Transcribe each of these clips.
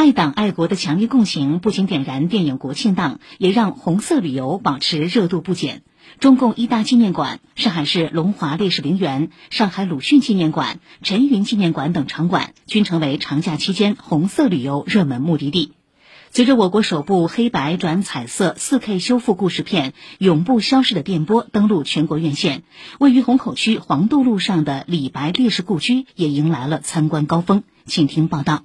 爱党爱国的强烈共情不仅点燃电影国庆档，也让红色旅游保持热度不减。中共一大纪念馆、上海市龙华烈士陵园、上海鲁迅纪念馆、陈云纪念馆等场馆均成为长假期间红色旅游热门目的地。随着我国首部黑白转彩色 4K 修复故事片《永不消逝的电波》登陆全国院线，位于虹口区黄渡路上的李白烈士故居也迎来了参观高峰。请听报道。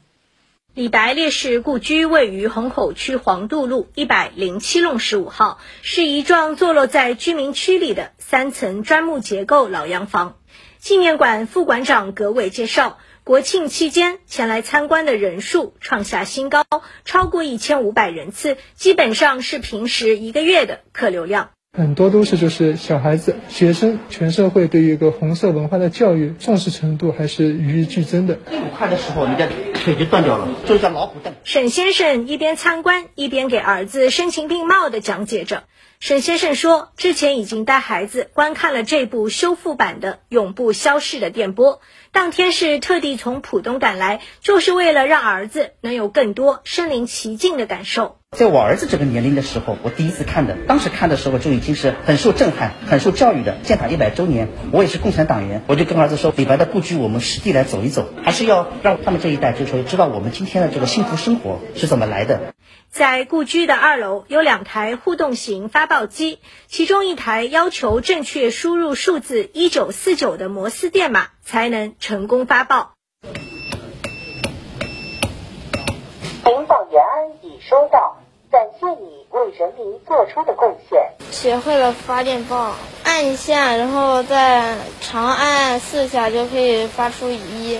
李白烈士故居位于虹口区黄渡路一百零七弄十五号，是一幢坐落在居民区里的三层砖木结构老洋房。纪念馆副馆长葛伟介绍。国庆期间前来参观的人数创下新高，超过一千五百人次，基本上是平时一个月的客流量。很多都是就是小孩子、学生，全社会对于一个红色文化的教育重视程度还是与日俱增的。这么快的时候，你的腿就断掉了，就像老虎凳。沈先生一边参观，一边给儿子声情并茂地讲解着。沈先生说，之前已经带孩子观看了这部修复版的《永不消逝的电波》，当天是特地从浦东赶来，就是为了让儿子能有更多身临其境的感受。在我儿子这个年龄的时候，我第一次看的，当时看的时候就已经是很受震撼、很受教育的。建党一百周年，我也是共产党员，我就跟儿子说，李白的故居我们实地来走一走，还是要让他们这一代就说知道我们今天的这个幸福生活是怎么来的。在故居的二楼有两台互动型发报机，其中一台要求正确输入数字一九四九的摩斯电码才能成功发报。领导延安已收到。感谢你为人民做出的贡献。学会了发电报，按一下，然后再长按四下就可以发出一。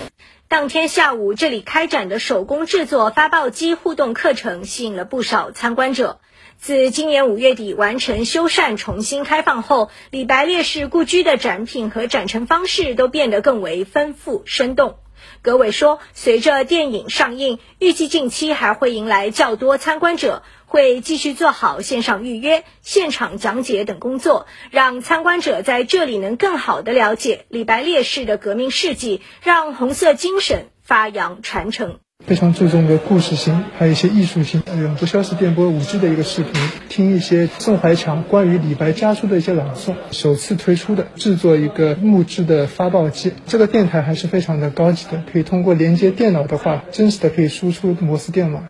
当天下午，这里开展的手工制作发报机互动课程吸引了不少参观者。自今年五月底完成修缮重新开放后，李白烈士故居的展品和展陈方式都变得更为丰富生动。葛伟说：“随着电影上映，预计近期还会迎来较多参观者，会继续做好线上预约、现场讲解等工作，让参观者在这里能更好地了解李白烈士的革命事迹，让红色精神发扬传承。”非常注重的故事性，还有一些艺术性。永不消失电波五 G 的一个视频，听一些宋怀强关于李白家书的一些朗诵。首次推出的制作一个木质的发报机，这个电台还是非常的高级的，可以通过连接电脑的话，真实的可以输出摩斯电码。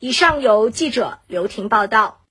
以上由记者刘婷报道。